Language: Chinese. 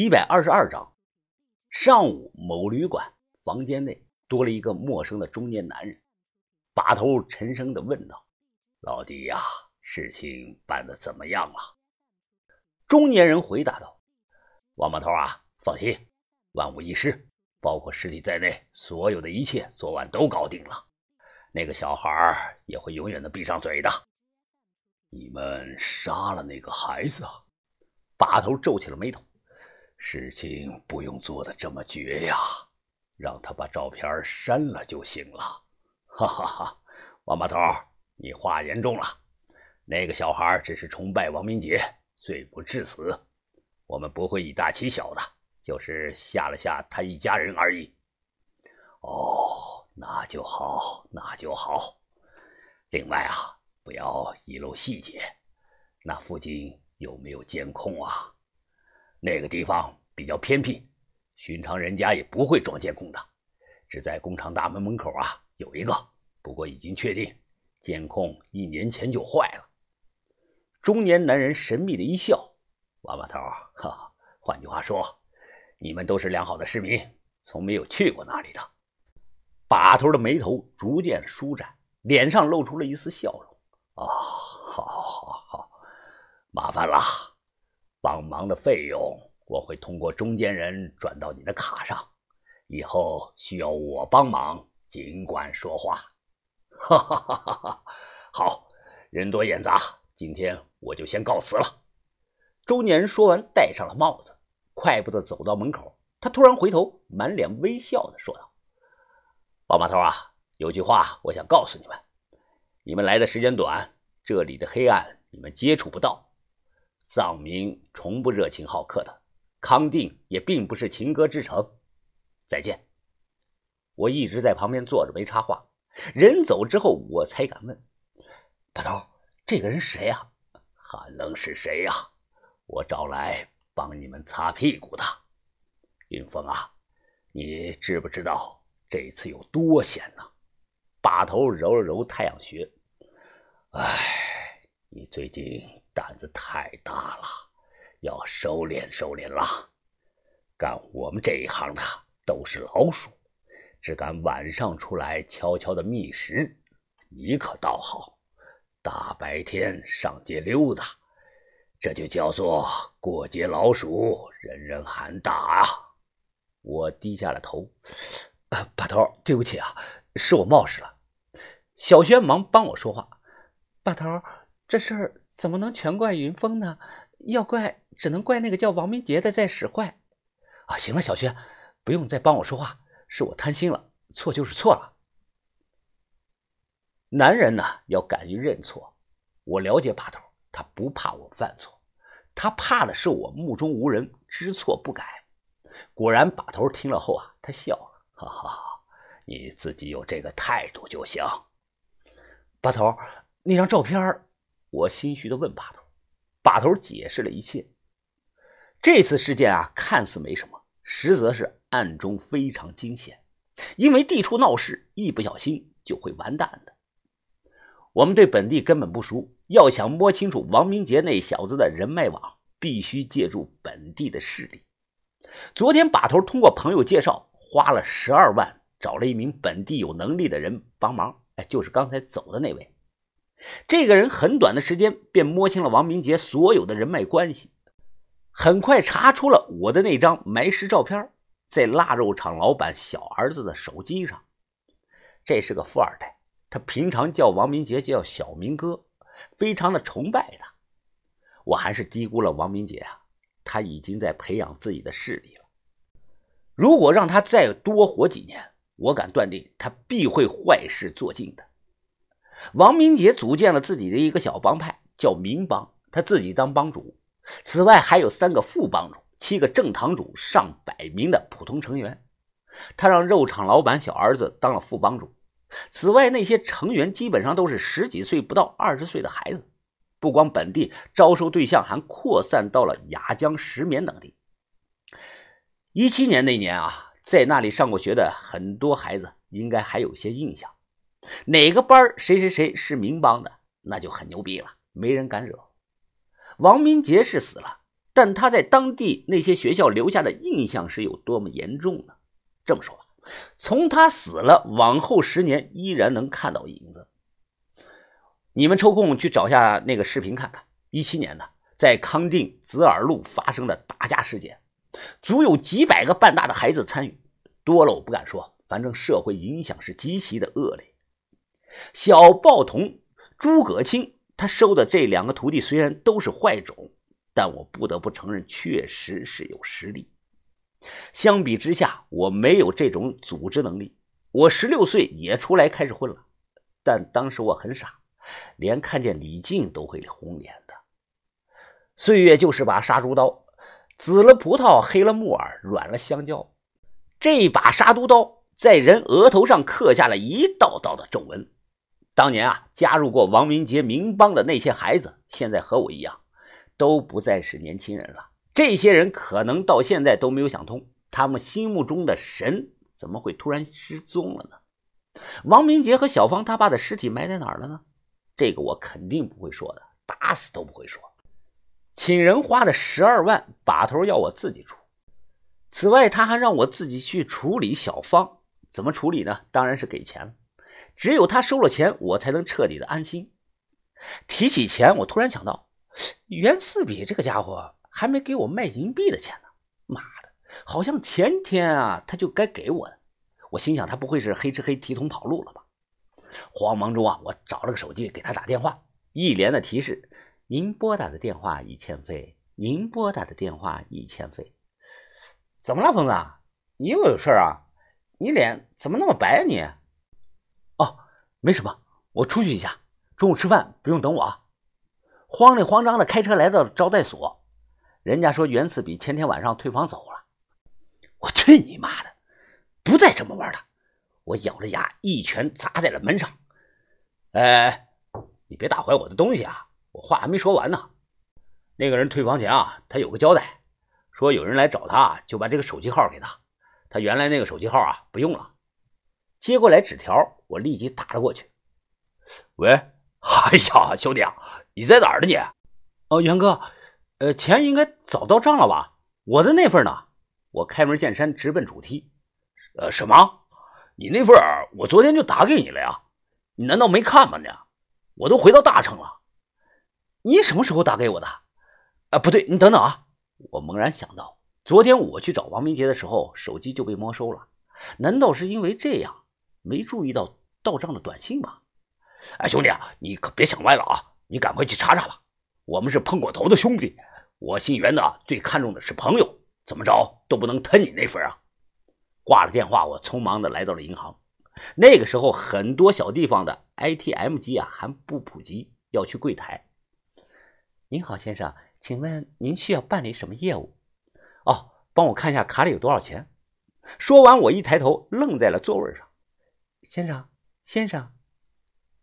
一百二十二章，上午某旅馆房间内多了一个陌生的中年男人，把头沉声的问道：“老弟呀，事情办的怎么样了？”中年人回答道：“王把头啊，放心，万无一失，包括尸体在内，所有的一切昨晚都搞定了。那个小孩也会永远的闭上嘴的。你们杀了那个孩子？”把头皱起了眉头。事情不用做的这么绝呀，让他把照片删了就行了。哈哈哈，王八头，你话严重了。那个小孩只是崇拜王明杰，罪不至死。我们不会以大欺小的，就是吓了吓他一家人而已。哦，那就好，那就好。另外啊，不要遗漏细节。那附近有没有监控啊？那个地方比较偏僻，寻常人家也不会装监控的。只在工厂大门门口啊有一个，不过已经确定监控一年前就坏了。中年男人神秘的一笑：“王把头，哈，换句话说，你们都是良好的市民，从没有去过那里的。”把头的眉头逐渐舒展，脸上露出了一丝笑容：“啊，好，好，好，麻烦了。”帮忙的费用我会通过中间人转到你的卡上，以后需要我帮忙尽管说话。哈哈哈哈哈！好人多眼杂，今天我就先告辞了。中年人说完，戴上了帽子，快步的走到门口。他突然回头，满脸微笑的说道：“王把头啊，有句话我想告诉你们，你们来的时间短，这里的黑暗你们接触不到。”藏民从不热情好客的，康定也并不是情歌之城。再见。我一直在旁边坐着没插话，人走之后我才敢问：“把头，这个人是谁呀？还能是谁呀？我找来帮你们擦屁股的。云峰啊，你知不知道这次有多险呢？”把头揉了揉太阳穴，哎，你最近。胆子太大了，要收敛收敛了。干我们这一行的都是老鼠，只敢晚上出来悄悄的觅食。你可倒好，大白天上街溜达，这就叫做过街老鼠，人人喊打啊！我低下了头，把头，对不起啊，是我冒失了。小轩忙帮我说话，把头，这事儿。怎么能全怪云峰呢？要怪只能怪那个叫王明杰的在使坏。啊，行了，小轩，不用再帮我说话，是我贪心了，错就是错了。男人呢，要敢于认错。我了解把头，他不怕我犯错，他怕的是我目中无人，知错不改。果然，把头听了后啊，他笑了，哈哈，你自己有这个态度就行。把头，那张照片我心虚的问把头，把头解释了一切。这次事件啊，看似没什么，实则是暗中非常惊险。因为地处闹市，一不小心就会完蛋的。我们对本地根本不熟，要想摸清楚王明杰那小子的人脉网，必须借助本地的势力。昨天把头通过朋友介绍，花了十二万找了一名本地有能力的人帮忙，哎，就是刚才走的那位。这个人很短的时间便摸清了王明杰所有的人脉关系，很快查出了我的那张埋尸照片，在腊肉厂老板小儿子的手机上。这是个富二代，他平常叫王明杰叫小明哥，非常的崇拜他。我还是低估了王明杰啊，他已经在培养自己的势力了。如果让他再多活几年，我敢断定他必会坏事做尽的。王明杰组建了自己的一个小帮派，叫明帮，他自己当帮主。此外，还有三个副帮主，七个正堂主，上百名的普通成员。他让肉厂老板小儿子当了副帮主。此外，那些成员基本上都是十几岁不到二十岁的孩子。不光本地招收对象，还扩散到了雅江、石棉等地。一七年那年啊，在那里上过学的很多孩子，应该还有些印象。哪个班谁谁谁是民帮的，那就很牛逼了，没人敢惹。王明杰是死了，但他在当地那些学校留下的印象是有多么严重呢？这么说吧，从他死了往后十年，依然能看到影子。你们抽空去找下那个视频看看，一七年的，在康定子耳路发生的打架事件，足有几百个半大的孩子参与，多了我不敢说，反正社会影响是极其的恶劣。小报童诸葛青，他收的这两个徒弟虽然都是坏种。但我不得不承认，确实是有实力。相比之下，我没有这种组织能力。我十六岁也出来开始混了，但当时我很傻，连看见李靖都会红脸的。岁月就是把杀猪刀，紫了葡萄，黑了木耳，软了香蕉。这把杀猪刀在人额头上刻下了一道道的皱纹。当年啊，加入过王明杰名帮的那些孩子，现在和我一样。都不再是年轻人了。这些人可能到现在都没有想通，他们心目中的神怎么会突然失踪了呢？王明杰和小芳他爸的尸体埋在哪儿了呢？这个我肯定不会说的，打死都不会说。请人花的十二万，把头要我自己出。此外，他还让我自己去处理小芳。怎么处理呢？当然是给钱了。只有他收了钱，我才能彻底的安心。提起钱，我突然想到。袁四比这个家伙还没给我卖银币的钱呢，妈的，好像前天啊他就该给我的。我心想他不会是黑吃黑提桶跑路了吧？慌忙中啊，我找了个手机给他打电话，一连的提示：您拨打的电话已欠费，您拨打的电话已欠费。怎么了，疯子？你又有事啊？你脸怎么那么白啊你？没什么，我出去一下，中午吃饭不用等我啊。慌里慌张的开车来到招待所，人家说袁次比前天晚上退房走了。我去你妈的，不再这么玩了！我咬着牙一拳砸在了门上。哎，你别打坏我的东西啊！我话还没说完呢。那个人退房前啊，他有个交代，说有人来找他，就把这个手机号给他。他原来那个手机号啊不用了。接过来纸条，我立即打了过去。喂。哎呀，兄弟啊，你在哪儿呢？你，哦，元哥，呃，钱应该早到账了吧？我的那份呢？我开门见山，直奔主题。呃，什么？你那份我昨天就打给你了呀？你难道没看吗？你，我都回到大城了。你什么时候打给我的？啊，不对，你等等啊！我猛然想到，昨天我去找王明杰的时候，手机就被没收了。难道是因为这样，没注意到到账的短信吗？哎，兄弟啊，你可别想歪了啊！你赶快去查查吧。我们是碰过头的兄弟，我姓袁的最看重的是朋友，怎么着都不能吞你那份啊！挂了电话，我匆忙的来到了银行。那个时候，很多小地方的 ATM 机啊还不普及，要去柜台。您好，先生，请问您需要办理什么业务？哦，帮我看一下卡里有多少钱。说完，我一抬头，愣在了座位上。先生，先生。